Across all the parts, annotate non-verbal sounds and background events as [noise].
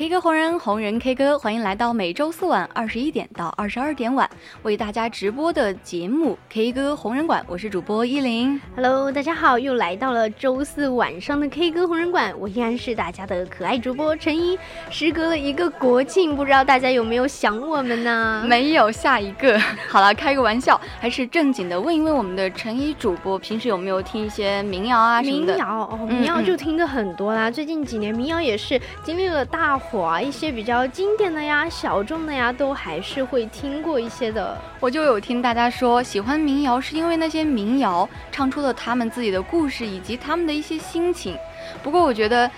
K 歌红人，红人 K 歌，欢迎来到每周四晚二十一点到二十二点晚为大家直播的节目《K 歌红人馆》，我是主播依林。Hello，大家好，又来到了周四晚上的 K 歌红人馆，我依然是大家的可爱主播陈一。时隔了一个国庆，不知道大家有没有想我们呢？没有。下一个，[laughs] 好了，开个玩笑，还是正经的，问一问我们的陈一主播，平时有没有听一些民谣啊？民谣，民谣就听的很多啦。最近几年，民谣也是经历了大。火啊，一些比较经典的呀、小众的呀，都还是会听过一些的。我就有听大家说，喜欢民谣是因为那些民谣唱出了他们自己的故事以及他们的一些心情。不过我觉得。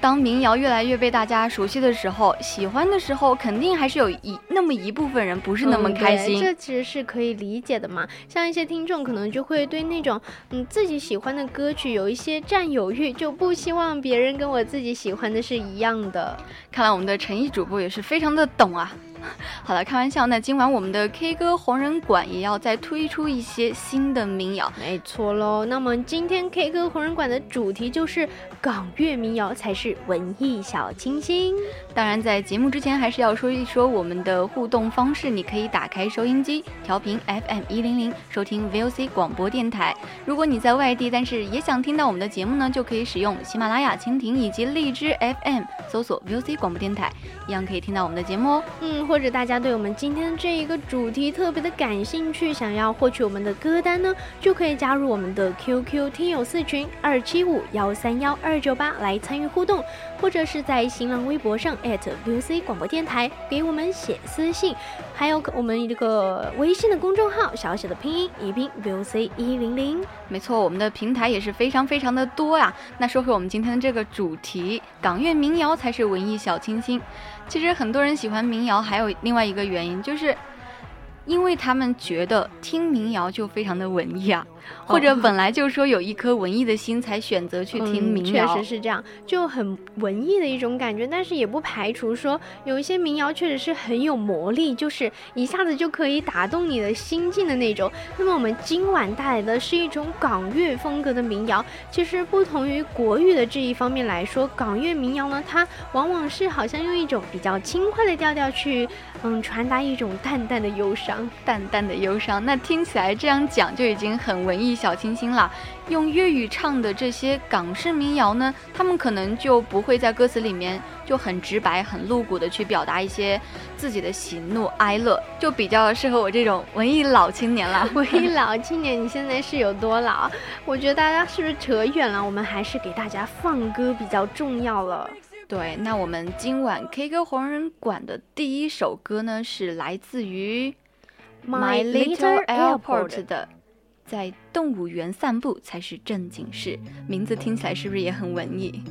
当民谣越来越被大家熟悉的时候，喜欢的时候肯定还是有一那么一部分人不是那么开心，这其实是可以理解的嘛。像一些听众可能就会对那种嗯自己喜欢的歌曲有一些占有欲，就不希望别人跟我自己喜欢的是一样的。看来我们的诚意主播也是非常的懂啊。[laughs] 好了，开玩笑。那今晚我们的 K 歌红人馆也要再推出一些新的民谣，没错喽。那么今天 K 歌红人馆的主题就是港乐民谣才是文艺小清新。当然，在节目之前还是要说一说我们的互动方式。你可以打开收音机，调频 FM 一零零，收听 VOC 广播电台。如果你在外地，但是也想听到我们的节目呢，就可以使用喜马拉雅、蜻蜓以及荔枝 FM 搜索 VOC 广播电台，一样可以听到我们的节目哦。嗯。或者大家对我们今天这一个主题特别的感兴趣，想要获取我们的歌单呢，就可以加入我们的 QQ 听友四群二七五幺三幺二九八来参与互动，或者是在新浪微博上 at VC 广播电台给我们写私信，还有我们这个微信的公众号小写的拼音宜宾 VC 一零零。没错，我们的平台也是非常非常的多啊。那说回我们今天的这个主题，港乐民谣才是文艺小清新。其实很多人喜欢民谣，还有另外一个原因，就是因为他们觉得听民谣就非常的文艺啊。或者本来就说有一颗文艺的心才选择去听民谣，确实是这样，就很文艺的一种感觉。但是也不排除说有一些民谣确实是很有魔力，就是一下子就可以打动你的心境的那种。那么我们今晚带来的是一种港乐风格的民谣，其实不同于国语的这一方面来说，港乐民谣呢，它往往是好像用一种比较轻快的调调去，嗯，传达一种淡淡的忧伤，淡淡的忧伤。那听起来这样讲就已经很文艺。小清新了，用粤语唱的这些港式民谣呢，他们可能就不会在歌词里面就很直白、很露骨的去表达一些自己的喜怒哀乐，就比较适合我这种文艺老青年了。[laughs] 文艺老青年，你现在是有多老？我觉得大家是不是扯远了？我们还是给大家放歌比较重要了。对，那我们今晚 K 歌红人馆的第一首歌呢，是来自于 My Little Airport 的。在动物园散步才是正经事，名字听起来是不是也很文艺？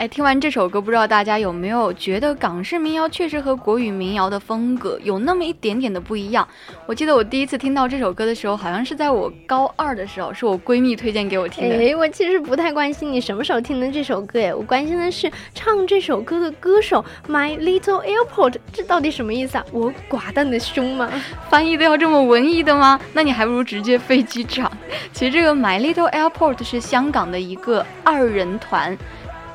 哎，听完这首歌，不知道大家有没有觉得港式民谣确实和国语民谣的风格有那么一点点的不一样？我记得我第一次听到这首歌的时候，好像是在我高二的时候，是我闺蜜推荐给我听的。哎，我其实不太关心你什么时候听的这首歌，哎，我关心的是唱这首歌的歌手 My Little Airport 这到底什么意思啊？我寡淡的胸吗？[laughs] 翻译都要这么文艺的吗？那你还不如直接飞机场。其实这个 My Little Airport 是香港的一个二人团。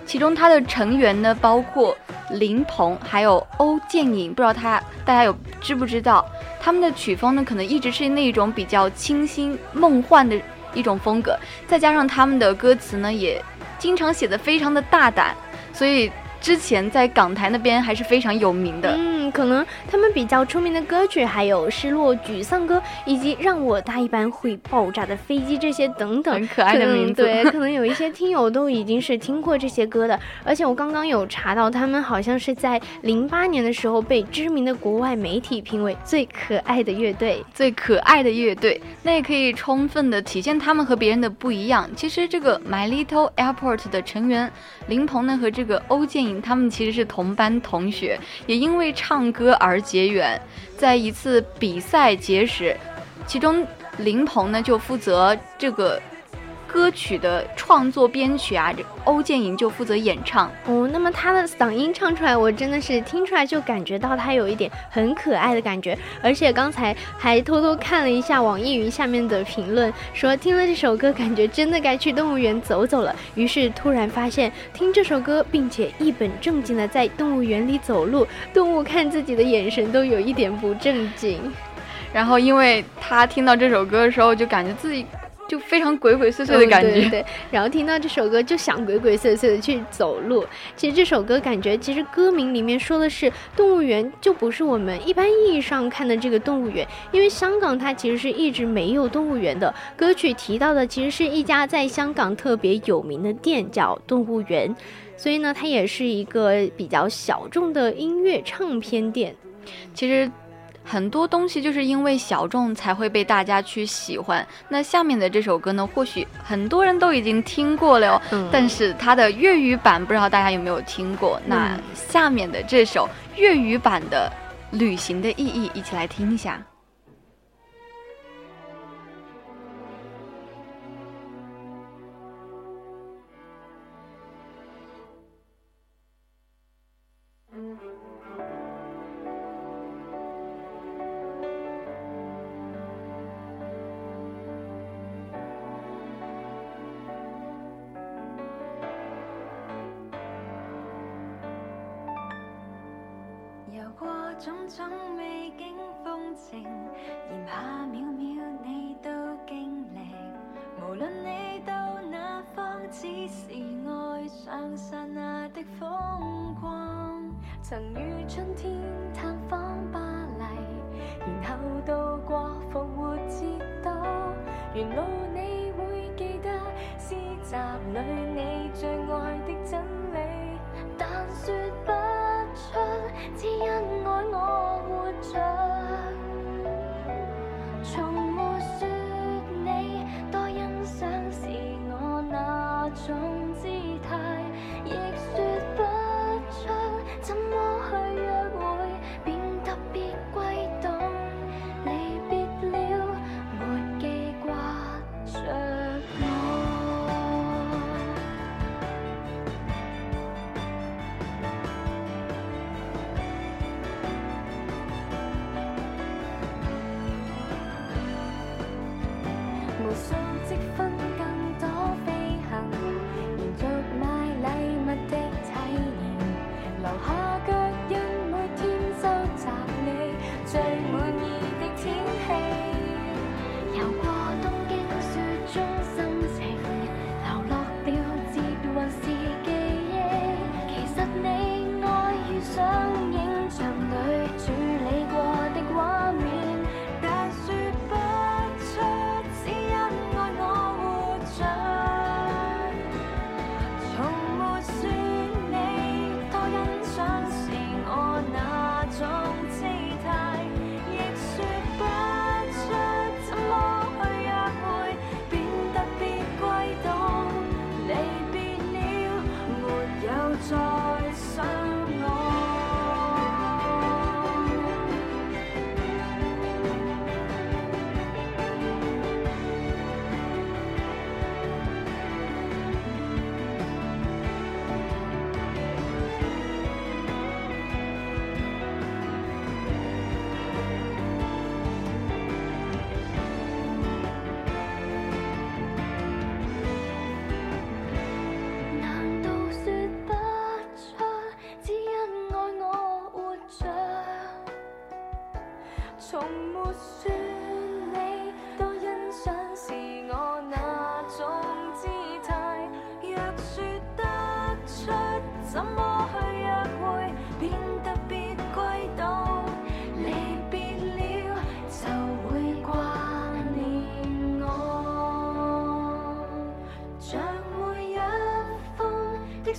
其中，它的成员呢包括林鹏，还有欧建颖，不知道他大家有知不知道？他们的曲风呢，可能一直是那种比较清新、梦幻的一种风格，再加上他们的歌词呢，也经常写的非常的大胆，所以。之前在港台那边还是非常有名的，嗯，可能他们比较出名的歌曲还有《失落》《沮丧》歌，以及让我搭一般会爆炸的飞机这些等等，很可爱的名字，对，[laughs] 可能有一些听友都已经是听过这些歌的。而且我刚刚有查到，他们好像是在零八年的时候被知名的国外媒体评为最可爱的乐队，最可爱的乐队，那也可以充分的体现他们和别人的不一样。其实这个 My Little Airport 的成员林鹏呢和这个欧建颖。他们其实是同班同学，也因为唱歌而结缘，在一次比赛结识，其中林鹏呢就负责这个。歌曲的创作编曲啊，这欧建莹就负责演唱。哦，那么他的嗓音唱出来，我真的是听出来就感觉到他有一点很可爱的感觉。而且刚才还偷偷看了一下网易云下面的评论，说听了这首歌感觉真的该去动物园走走了。于是突然发现，听这首歌并且一本正经的在动物园里走路，动物看自己的眼神都有一点不正经。然后因为他听到这首歌的时候，就感觉自己。就非常鬼鬼祟祟的感觉，对对。然后听到这首歌就想鬼鬼祟祟的去走路。其实这首歌感觉，其实歌名里面说的是动物园，就不是我们一般意义上看的这个动物园。因为香港它其实是一直没有动物园的，歌曲提到的其实是一家在香港特别有名的店，叫动物园。所以呢，它也是一个比较小众的音乐唱片店。其实。很多东西就是因为小众才会被大家去喜欢。那下面的这首歌呢，或许很多人都已经听过了，但是它的粤语版不知道大家有没有听过？那下面的这首粤语版的《旅行的意义》，一起来听一下。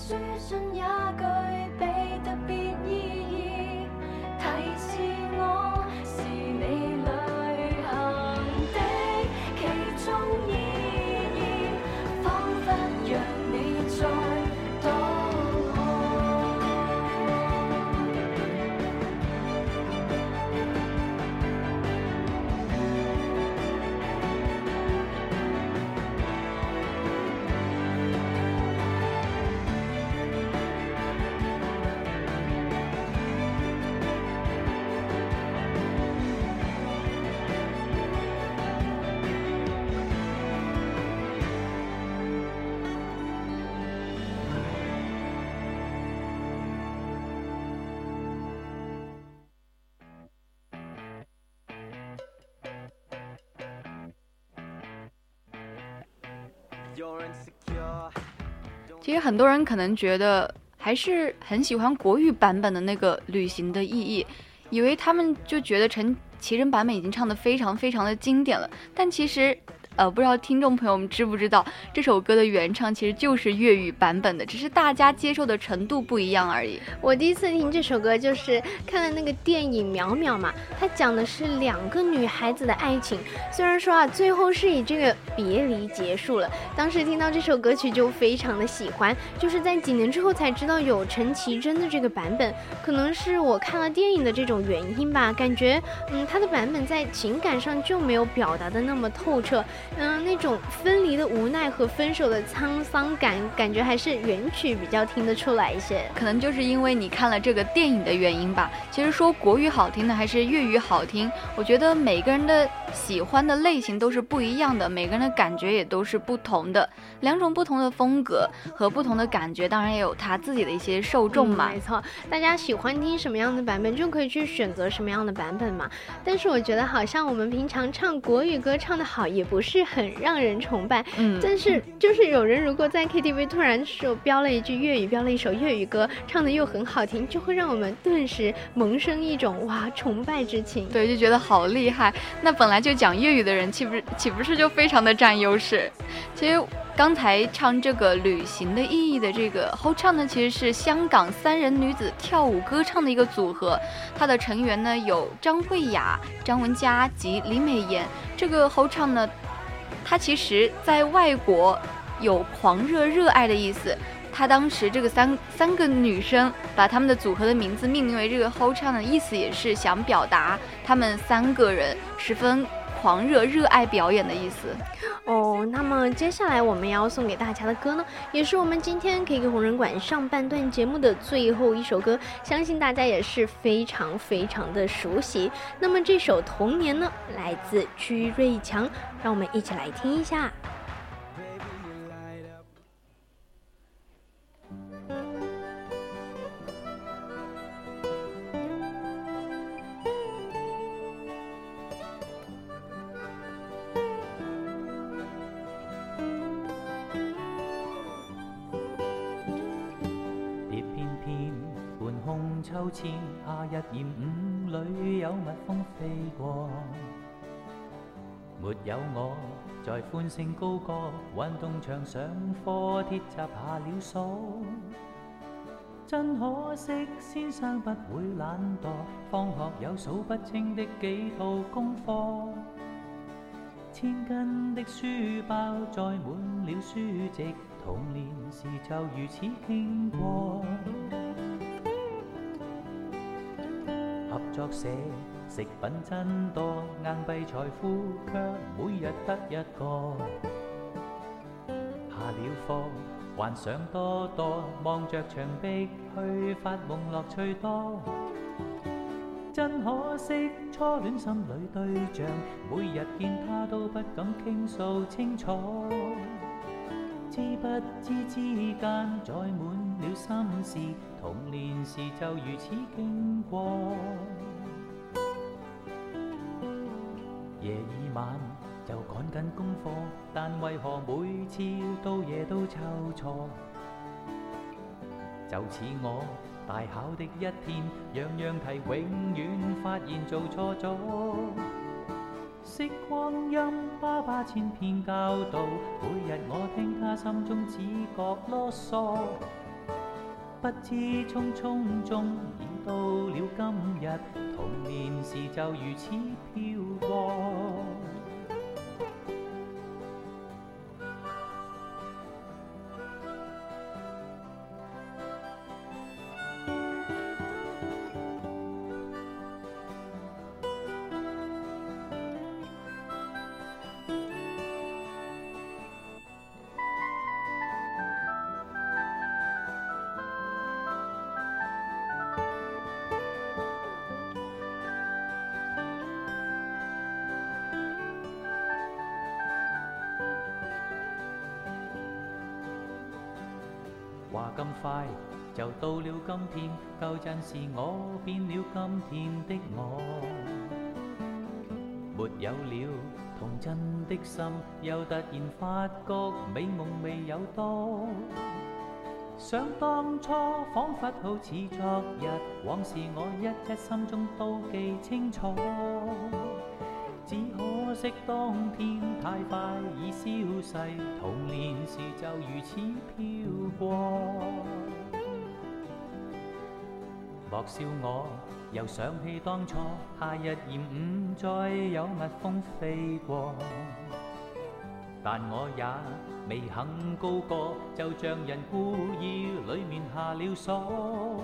是。其实很多人可能觉得还是很喜欢国语版本的那个旅行的意义，以为他们就觉得陈绮贞版本已经唱的非常非常的经典了，但其实。呃，不知道听众朋友们知不知道这首歌的原唱其实就是粤语版本的，只是大家接受的程度不一样而已。我第一次听这首歌就是看了那个电影《淼淼》嘛，它讲的是两个女孩子的爱情，虽然说啊，最后是以这个别离结束了。当时听到这首歌曲就非常的喜欢，就是在几年之后才知道有陈绮贞的这个版本，可能是我看了电影的这种原因吧，感觉嗯，她的版本在情感上就没有表达的那么透彻。嗯，那种分离的无奈和分手的沧桑感，感觉还是原曲比较听得出来一些。可能就是因为你看了这个电影的原因吧。其实说国语好听的还是粤语好听，我觉得每个人的喜欢的类型都是不一样的，每个人的感觉也都是不同的。两种不同的风格和不同的感觉，当然也有他自己的一些受众嘛。没错，大家喜欢听什么样的版本就可以去选择什么样的版本嘛。但是我觉得好像我们平常唱国语歌唱的好也不是。是很让人崇拜，嗯，但是就是有人如果在 K T V 突然说飙了一句粤语，飙了一首粤语歌，唱的又很好听，就会让我们顿时萌生一种哇崇拜之情，对，就觉得好厉害。那本来就讲粤语的人，岂不是岂不是就非常的占优势？其实刚才唱这个《旅行的意义》的这个后唱呢，其实是香港三人女子跳舞歌唱的一个组合，它的成员呢有张惠雅、张文佳及李美妍。这个后唱呢。它其实，在外国，有狂热、热爱的意思。他当时这个三三个女生把他们的组合的名字命名为这个 “ho” 唱的意思，也是想表达他们三个人十分。狂热热爱表演的意思，哦。那么接下来我们要送给大家的歌呢，也是我们今天《K 歌红人馆》上半段节目的最后一首歌，相信大家也是非常非常的熟悉。那么这首《童年》呢，来自鞠瑞强，让我们一起来听一下。秋千夏日炎，午里有蜜蜂飞过。没有我在欢声高歌，运动场上课铁闸下了锁。真可惜，先生不会懒惰，放学有数不清的几套功课。千斤的书包载满了书籍，童年时就如此经过。作社食品真多，硬币财富却每日得一个。下了课还想多多，望着墙壁去发梦，乐趣多。真可惜，初恋心里对象，每日见他都不敢倾诉清楚。知不知之间载满了心事，童年时就如此经过。夜已晚，就赶紧功课，但为何每次到夜都抄错？就似我大考的一天，样样题永远发现做错咗。时光阴，爸爸千片教导，每日我听他心中只觉啰嗦，不知匆匆中。到了今日，童年时就如此飘过。到了今天，旧阵是我变了今天的我，没有了童真的心，又突然发觉美梦未有多。想当初仿佛好似昨日，往事我一一心中都记清楚。只可惜当天太快已消逝，童年时就如此飘过。落笑我，又想起当初，夏日炎午，再有蜜蜂飞过。但我也未肯高歌，就像人故意里面下了锁。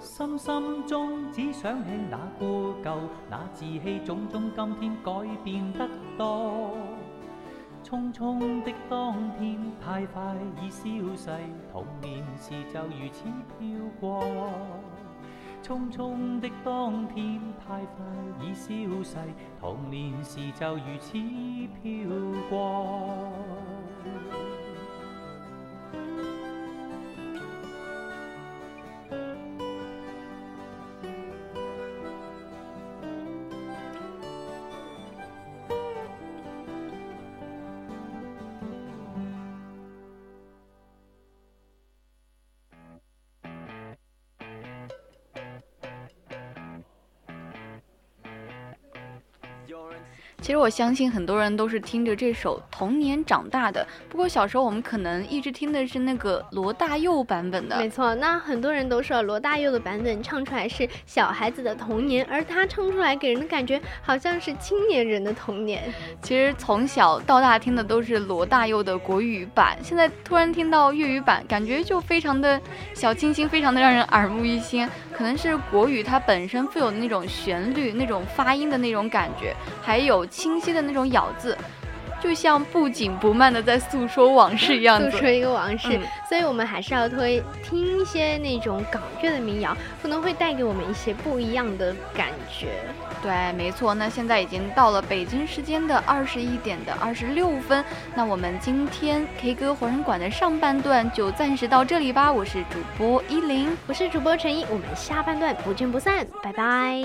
心心中只想起那故旧，那志气种种，今天改变得多。匆匆的当天太快已消逝，童年时就如此飘过。匆匆的当天，太快已消逝，童年时就如此飘过。其实我相信很多人都是听着这首《童年》长大的。不过小时候我们可能一直听的是那个罗大佑版本的。没错，那很多人都说罗大佑的版本唱出来是小孩子的童年，而他唱出来给人的感觉好像是青年人的童年。其实从小到大听的都是罗大佑的国语版，现在突然听到粤语版，感觉就非常的小清新，非常的让人耳目一新。可能是国语它本身富有那种旋律、那种发音的那种感觉，还有。清晰的那种咬字，就像不紧不慢的在诉说往事一样，诉说一个往事。所以，我们还是要推听一些那种港乐的民谣，可能会带给我们一些不一样的感觉。对，没错。那现在已经到了北京时间的二十一点的二十六分，那我们今天 K 歌活人馆的上半段就暂时到这里吧。我是主播依林，我是主播陈一，我们下半段不见不散，拜拜。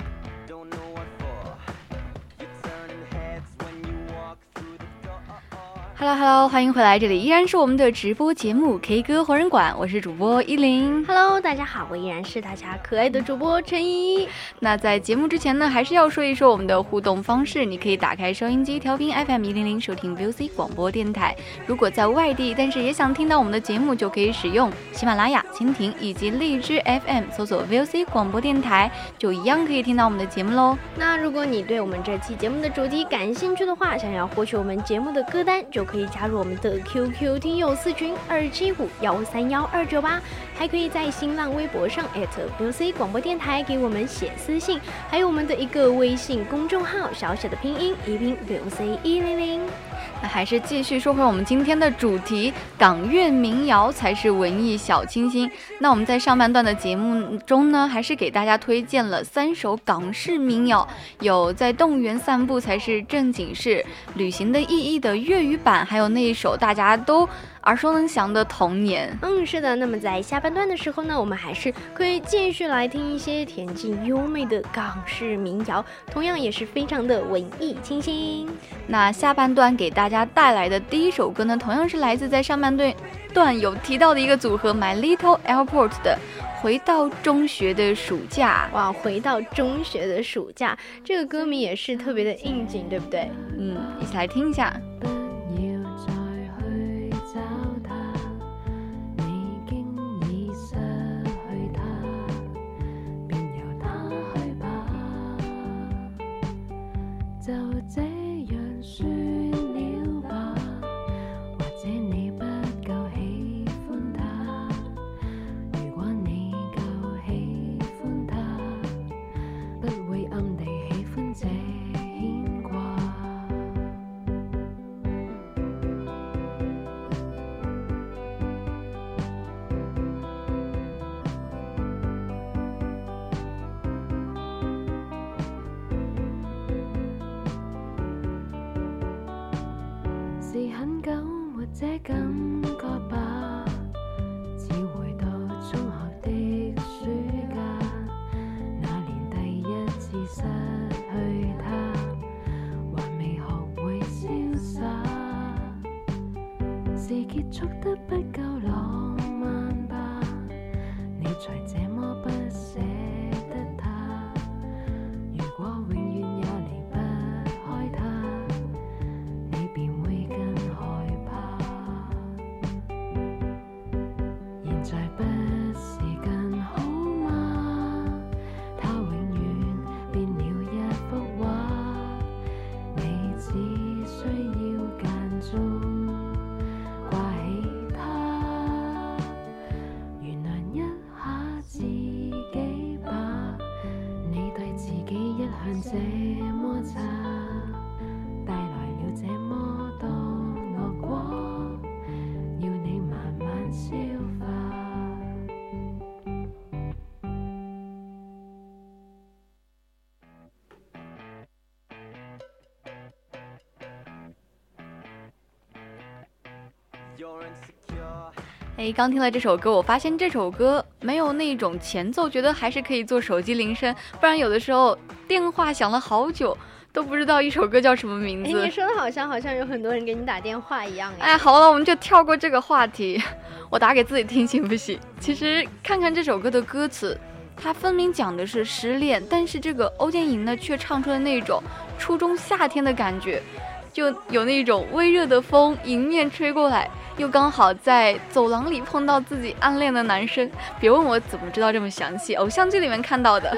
Hello Hello，欢迎回来，这里依然是我们的直播节目 K 歌活人馆，我是主播依林。Hello，大家好，我依然是大家可爱的主播陈依。那在节目之前呢，还是要说一说我们的互动方式，你可以打开收音机调频 FM 一零零收听 VC o 广播电台。如果在外地，但是也想听到我们的节目，就可以使用喜马拉雅、蜻蜓以及荔枝 FM 搜索 VC o 广播电台，就一样可以听到我们的节目喽。那如果你对我们这期节目的主题感兴趣的话，想要获取我们节目的歌单就。可以加入我们的 QQ 听友四群二七五幺三幺二九八，还可以在新浪微博上 @VOC 广播电台给我们写私信，还有我们的一个微信公众号小小的拼音，一拼 VOC 一零零。还是继续说回我们今天的主题，港乐民谣才是文艺小清新。那我们在上半段的节目中呢，还是给大家推荐了三首港式民谣，有《在动物园散步才是正经事》，《旅行的意义》的粤语版，还有那一首大家都。耳熟能详的童年，嗯，是的。那么在下半段的时候呢，我们还是可以继续来听一些恬静优美的港式民谣，同样也是非常的文艺清新。那下半段给大家带来的第一首歌呢，同样是来自在上半段段有提到的一个组合 My Little Airport 的《回到中学的暑假》。哇，回到中学的暑假，这个歌名也是特别的应景，对不对？嗯，一起来听一下。哎，刚听了这首歌，我发现这首歌没有那种前奏，觉得还是可以做手机铃声。不然有的时候电话响了好久都不知道一首歌叫什么名字。哎，你说的好像好像有很多人给你打电话一样。哎，好了，我们就跳过这个话题，我打给自己听行不行？其实看看这首歌的歌词，它分明讲的是失恋，但是这个欧建莹呢却唱出了那种初中夏天的感觉，就有那种微热的风迎面吹过来。又刚好在走廊里碰到自己暗恋的男生，别问我怎么知道这么详细，偶像剧里面看到的。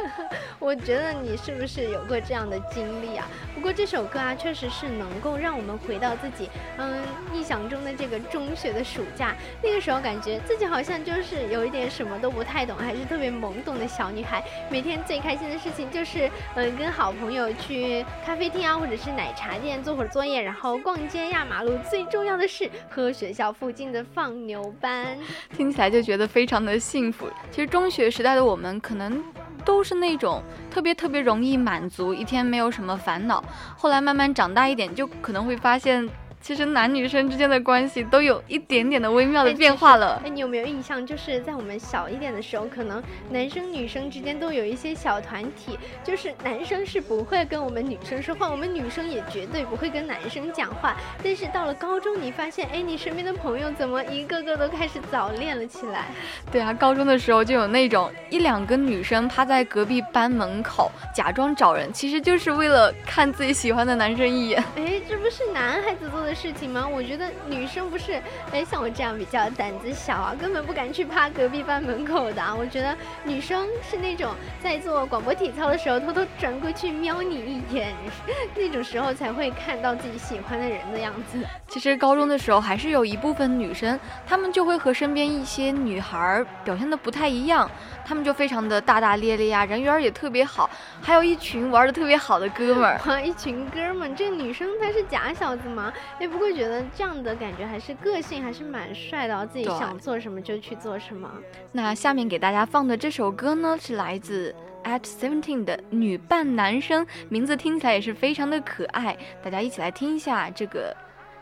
我觉得你是不是有过这样的经历啊？不过这首歌啊，确实是能够让我们回到自己，嗯，臆想中的这个中学的暑假。那个时候，感觉自己好像就是有一点什么都不太懂，还是特别懵懂的小女孩。每天最开心的事情就是，呃，跟好朋友去咖啡厅啊，或者是奶茶店做会儿作业，然后逛街、压马路。最重要的是，和学校附近的放牛班。[laughs] 听起来就觉得非常的幸福。其实中学时代的我们，可能。都是那种特别特别容易满足，一天没有什么烦恼。后来慢慢长大一点，就可能会发现。其实男女生之间的关系都有一点点的微妙的变化了。哎，你有没有印象，就是在我们小一点的时候，可能男生女生之间都有一些小团体，就是男生是不会跟我们女生说话，我们女生也绝对不会跟男生讲话。但是到了高中，你发现，哎，你身边的朋友怎么一个个都开始早恋了起来？对啊，高中的时候就有那种一两个女生趴在隔壁班门口假装找人，其实就是为了看自己喜欢的男生一眼。哎，这不是男孩子做的。事情吗？我觉得女生不是，哎，像我这样比较胆子小啊，根本不敢去趴隔壁班门口的啊。我觉得女生是那种在做广播体操的时候偷偷转过去瞄你一眼，[laughs] 那种时候才会看到自己喜欢的人的样子。其实高中的时候还是有一部分女生，她们就会和身边一些女孩表现的不太一样，她们就非常的大大咧咧啊，人缘也特别好，还有一群玩的特别好的哥们儿，[laughs] 一群哥们儿。这女生她是假小子吗？哎，不会觉得这样的感觉还是个性，还是蛮帅的。自己想做什么就去做什么。那下面给大家放的这首歌呢，是来自 At Seventeen 的《女扮男生》，名字听起来也是非常的可爱。大家一起来听一下这个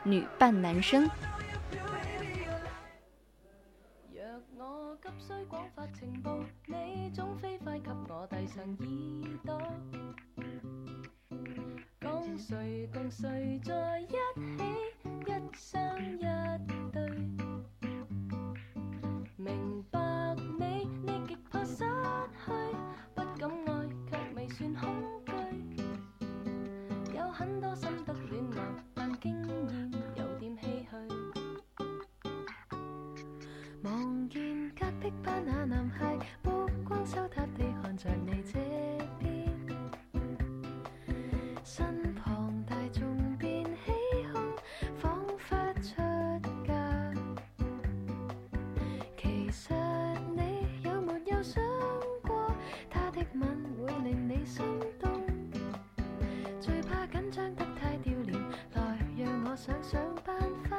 《女扮男生》。讲谁共谁在一起，一生一对。明白你，你极怕失去，不敢爱却未算恐惧。有很多心得恋爱，但经验有点唏嘘。望见隔壁班那男孩，目光羞答地看着你这边。想办法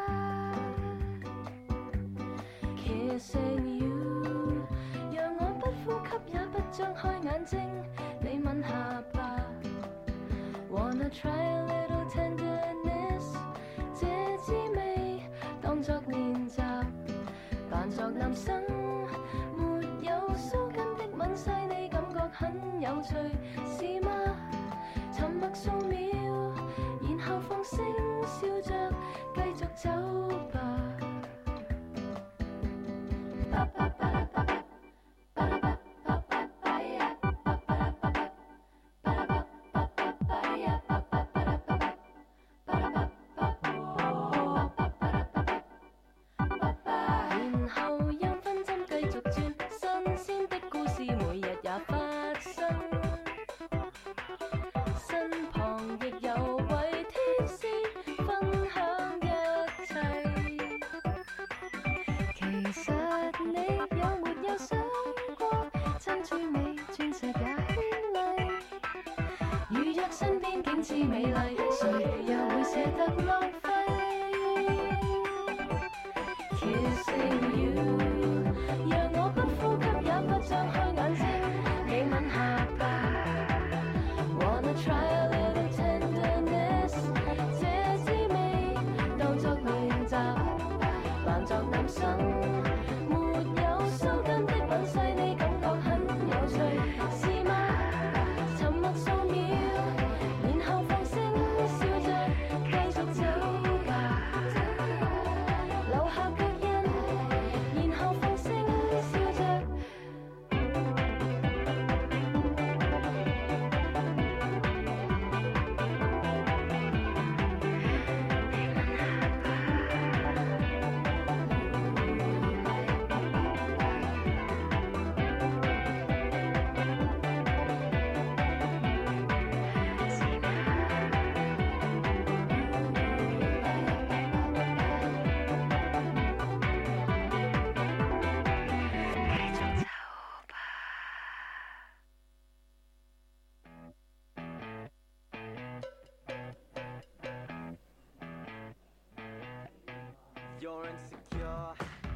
，Kissing you，让我不呼吸也不张开眼睛，你吻下吧。Wanna try a little tenderness，这滋味当作练习，扮作男生。美丽。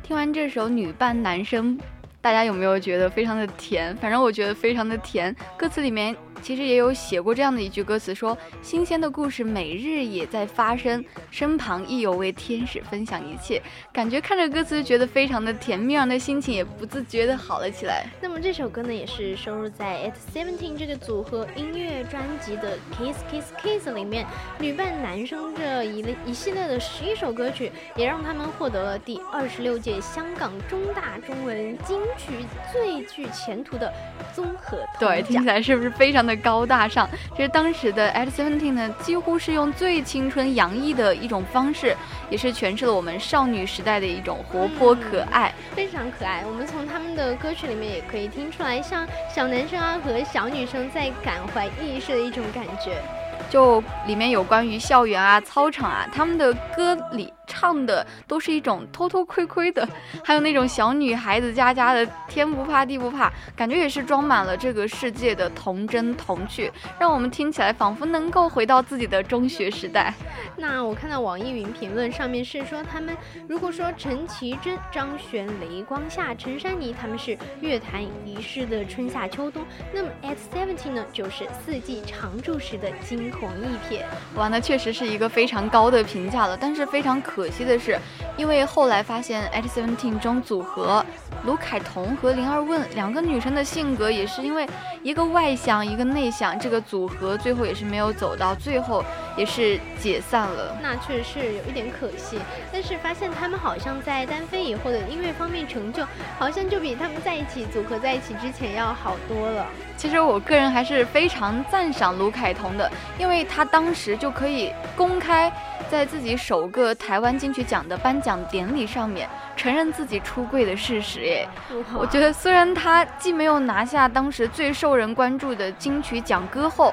听完这首女扮男生》，大家有没有觉得非常的甜？反正我觉得非常的甜。歌词里面其实也有写过这样的一句歌词，说：“新鲜的故事每日也在发生。”身旁亦有位天使分享一切，感觉看着歌词觉得非常的甜蜜，让的心情也不自觉的好了起来。那么这首歌呢，也是收录在《At Seventeen》这个组合音乐专辑的《Kiss Kiss Kiss》里面。女扮男生这一一系列的十一首歌曲，也让他们获得了第二十六届香港中大中文金曲最具前途的综合。对，听起来是不是非常的高大上？其实当时的《At Seventeen》呢，几乎是用最青春洋溢的。一种方式，也是诠释了我们少女时代的一种活泼可爱，非常可爱。我们从他们的歌曲里面也可以听出来，像小男生啊和小女生在感怀意识的一种感觉，就里面有关于校园啊、操场啊，他们的歌里。唱的都是一种偷偷窥窥的，还有那种小女孩子家家的天不怕地不怕，感觉也是装满了这个世界的童真童趣，让我们听起来仿佛能够回到自己的中学时代。那我看到网易云评论上面是说，他们如果说陈绮贞、张悬、雷光夏、陈珊妮他们是乐坛遗失的春夏秋冬，那么 X Seventeen 呢就是四季常驻时的惊鸿一瞥。哇，那确实是一个非常高的评价了，但是非常可。可惜的是，因为后来发现 At seventeen 中组合卢凯彤和灵儿问两个女生的性格也是因为一个外向一个内向，这个组合最后也是没有走到最后，也是解散了。那确实是有一点可惜，但是发现他们好像在单飞以后的音乐方面成就，好像就比他们在一起组合在一起之前要好多了。其实我个人还是非常赞赏卢凯彤的，因为他当时就可以公开在自己首个台湾金曲奖的颁奖典礼上面承认自己出柜的事实耶。我觉得虽然他既没有拿下当时最受人关注的金曲奖歌后，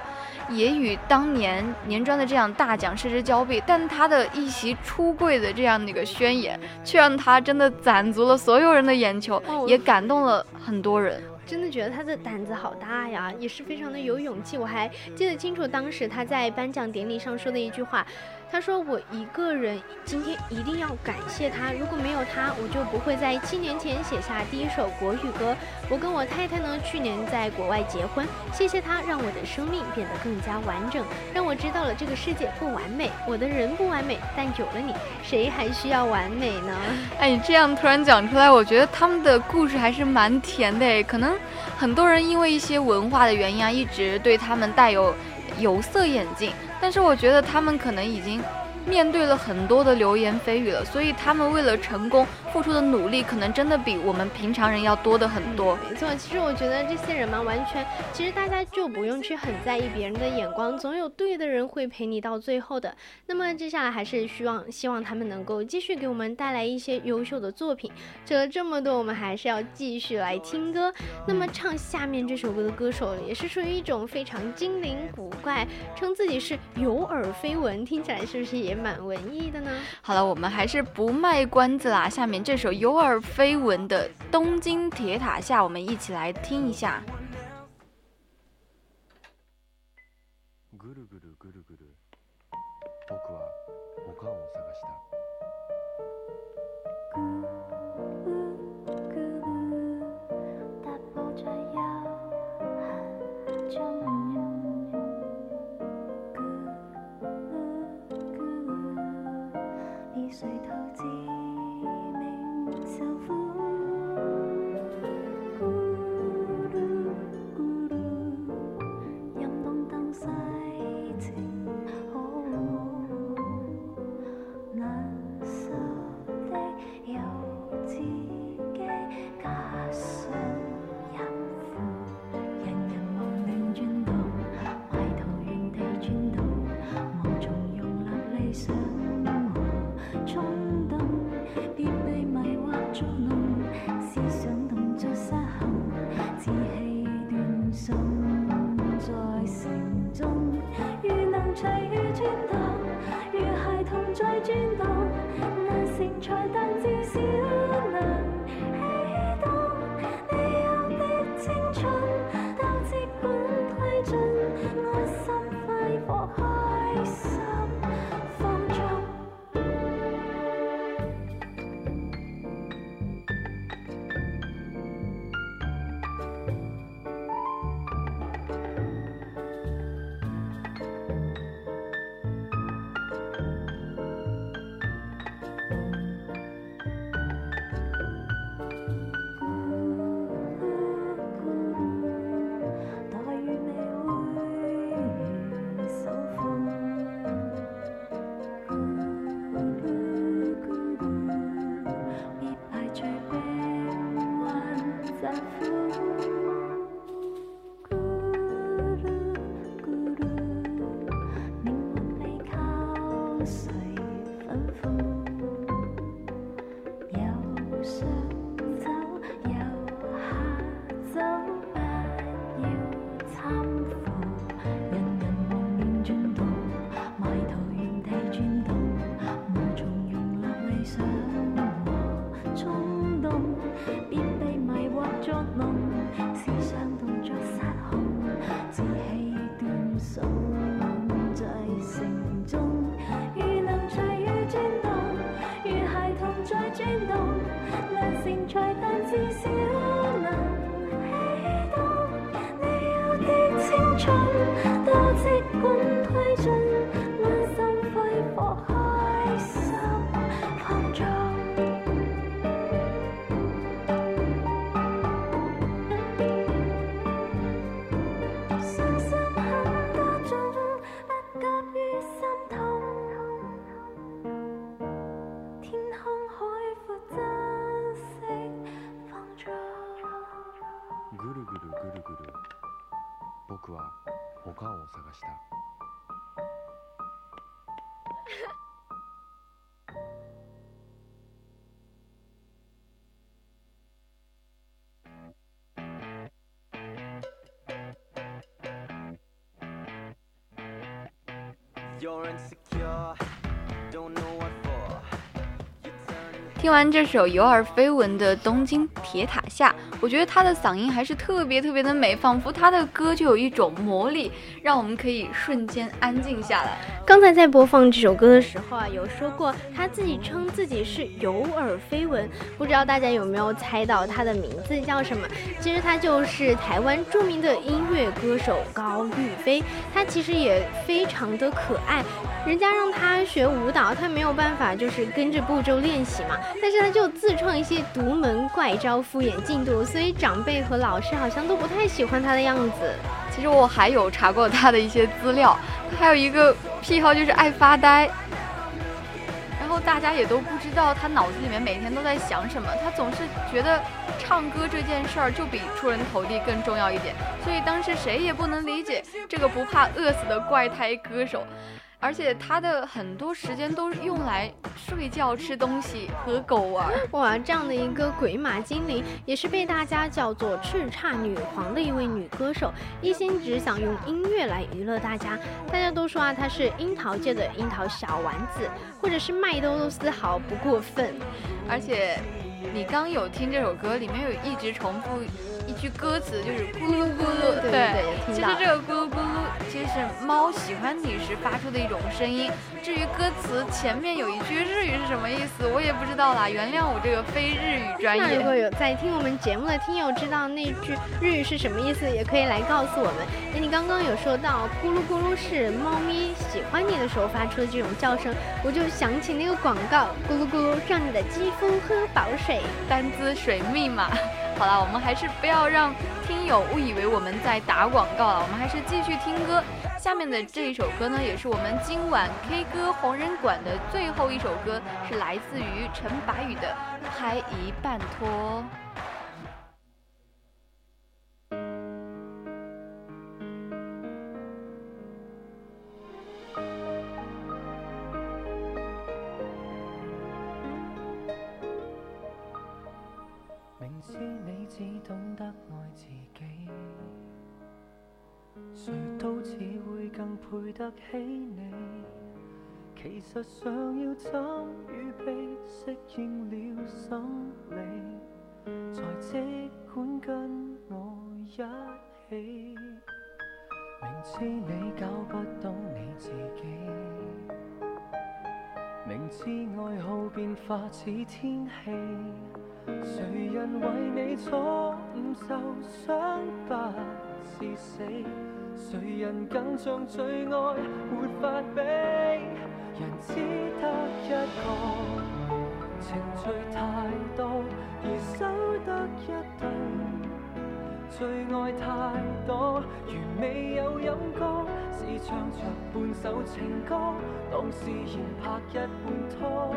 也与当年年专的这样大奖失之交臂，但他的一席出柜的这样的一个宣言，却让他真的攒足了所有人的眼球，也感动了很多人。真的觉得他的胆子好大呀，也是非常的有勇气。我还记得清楚，当时他在颁奖典礼上说的一句话。他说：“我一个人今天一定要感谢他，如果没有他，我就不会在七年前写下第一首国语歌。我跟我太太呢，去年在国外结婚，谢谢他让我的生命变得更加完整，让我知道了这个世界不完美，我的人不完美，但有了你，谁还需要完美呢？” [laughs] 哎，你这样突然讲出来，我觉得他们的故事还是蛮甜的诶。可能很多人因为一些文化的原因啊，一直对他们带有有色眼镜。但是我觉得他们可能已经面对了很多的流言蜚语了，所以他们为了成功。付出的努力可能真的比我们平常人要多的很多。没错，其实我觉得这些人嘛，完全，其实大家就不用去很在意别人的眼光，总有对的人会陪你到最后的。那么接下来还是希望，希望他们能够继续给我们带来一些优秀的作品。扯了这么多，我们还是要继续来听歌。那么唱下面这首歌的歌手也是属于一种非常精灵古怪，称自己是有耳非闻，听起来是不是也蛮文艺的呢？好了，我们还是不卖关子啦，下面。这首有耳非文的《东京铁塔下》，我们一起来听一下。peace. 青春。听完这首有耳飞闻的《东京铁塔下》，我觉得他的嗓音还是特别特别的美，仿佛他的歌就有一种魔力，让我们可以瞬间安静下来。刚才在播放这首歌的时候啊，有说过他自己称自己是有耳飞闻，不知道大家有没有猜到他的名字叫什么？其实他就是台湾著名的音乐歌手高玉飞，他其实也非常的可爱，人家让他学舞蹈，他没有办法就是跟着步骤练习嘛。但是他就自创一些独门怪招敷衍进度，所以长辈和老师好像都不太喜欢他的样子。其实我还有查过他的一些资料，他还有一个癖好就是爱发呆，然后大家也都不知道他脑子里面每天都在想什么。他总是觉得唱歌这件事儿就比出人头地更重要一点，所以当时谁也不能理解这个不怕饿死的怪胎歌手。而且他的很多时间都用来睡觉、吃东西和狗玩。哇，这样的一个鬼马精灵，也是被大家叫做“叱咤女皇”的一位女歌手，一心只想用音乐来娱乐大家。大家都说啊，她是樱桃界的樱桃小丸子，或者是麦兜都丝毫不过分。而且，你刚有听这首歌，里面有一直重复。句歌词就是咕噜咕噜，对，对，其实这个咕噜咕噜，其实是猫喜欢你时发出的一种声音。至于歌词前面有一句日语是什么意思，我也不知道啦。原谅我这个非日语专业。如果有在听我们节目的听友知道那句日语是什么意思，也可以来告诉我们。哎，你刚刚有说到咕噜咕噜是猫咪喜欢你的时候发出的这种叫声，我就想起那个广告，咕噜咕，噜让你的肌肤喝饱水，丹姿水密码。好了，我们还是不要让听友误以为我们在打广告了。我们还是继续听歌。下面的这一首歌呢，也是我们今晚 K 歌红人馆的最后一首歌，是来自于陈柏宇的《拍一半拖》。起你，其实想要怎预备？适应了心理，才即管跟我一起，明知你搞不懂你自己，明知爱好变化似天气，谁人为你错误受伤不致死？谁人更像最爱，没法比。人只得一个，情趣太多，而守得一对。最爱太多，如未有感觉，是唱着半首情歌，当事业拍一半拖，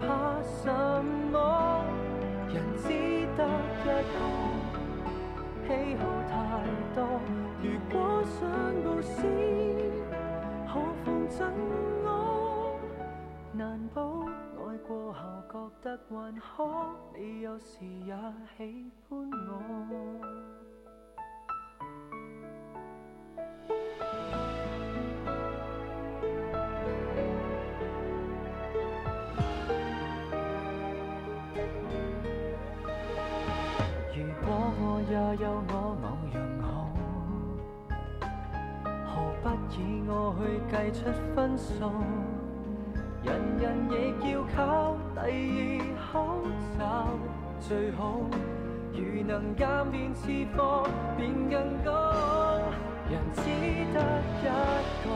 怕什么？人只得一个，喜好太多。想佈事，可放進我难保；爱过后觉得还可，你有时也喜欢我。如果我也有我某樣。不以我去计出分数，人人亦要靠第二口找最好。如能鉴辨次货，便更高。人只得一个，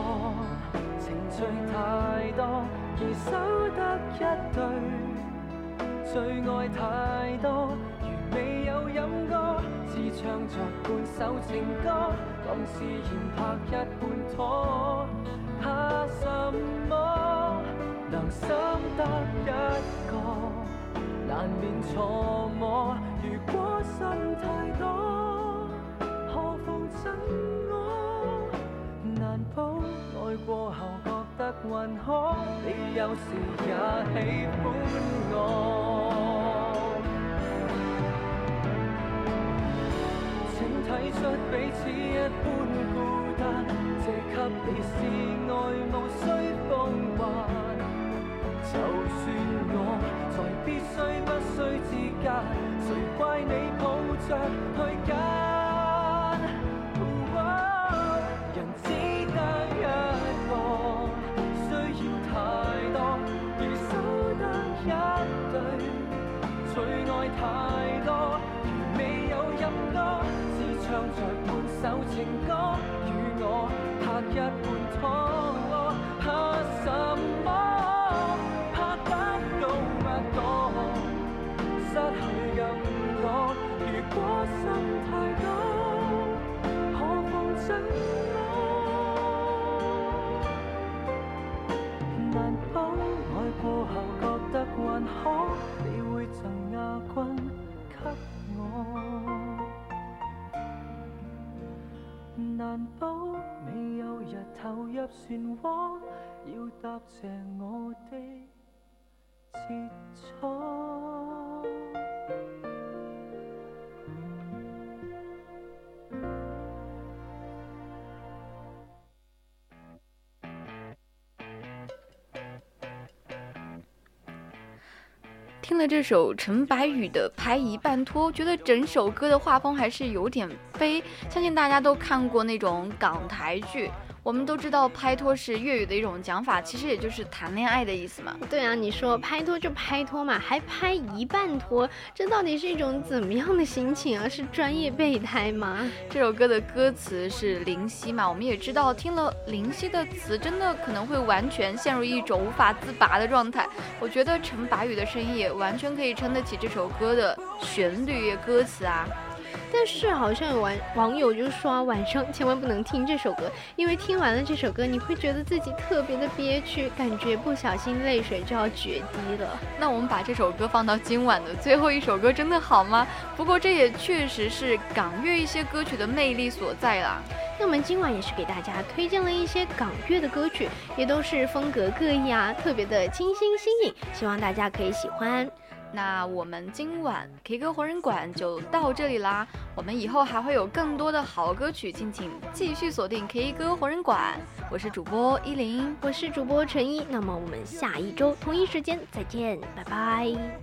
情趣太多，而手得一对，最爱太多。唱着半首情歌，当誓言拍一半妥，怕什么？能深得一个，难免错摸。如果心太多，何妨憎我？难保爱过后，觉得还好，你有时也喜欢我。写出彼此一般孤单，借给你是爱，无需奉还。就算我在必须，不需自间，谁怪你抱着去解。难保未有日投入漩涡，要答谢我的节操。听了这首陈柏羽的《拍一半拖》，觉得整首歌的画风还是有点悲。相信大家都看过那种港台剧。我们都知道拍拖是粤语的一种讲法，其实也就是谈恋爱的意思嘛。对啊，你说拍拖就拍拖嘛，还拍一半拖，这到底是一种怎么样的心情啊？是专业备胎吗？这首歌的歌词是林夕嘛，我们也知道，听了林夕的词，真的可能会完全陷入一种无法自拔的状态。我觉得陈柏宇的声音也完全可以撑得起这首歌的旋律、歌词啊。但是好像有网网友就说，晚上千万不能听这首歌，因为听完了这首歌，你会觉得自己特别的憋屈，感觉不小心泪水就要决堤了。那我们把这首歌放到今晚的最后一首歌，真的好吗？不过这也确实是港乐一些歌曲的魅力所在啦。那我们今晚也是给大家推荐了一些港乐的歌曲，也都是风格各异啊，特别的清新新颖，希望大家可以喜欢。那我们今晚 K 歌活人馆就到这里啦，我们以后还会有更多的好歌曲，敬请继续锁定 K 歌活人馆。我是主播依林，我是主播陈一，那么我们下一周同一时间再见，拜拜。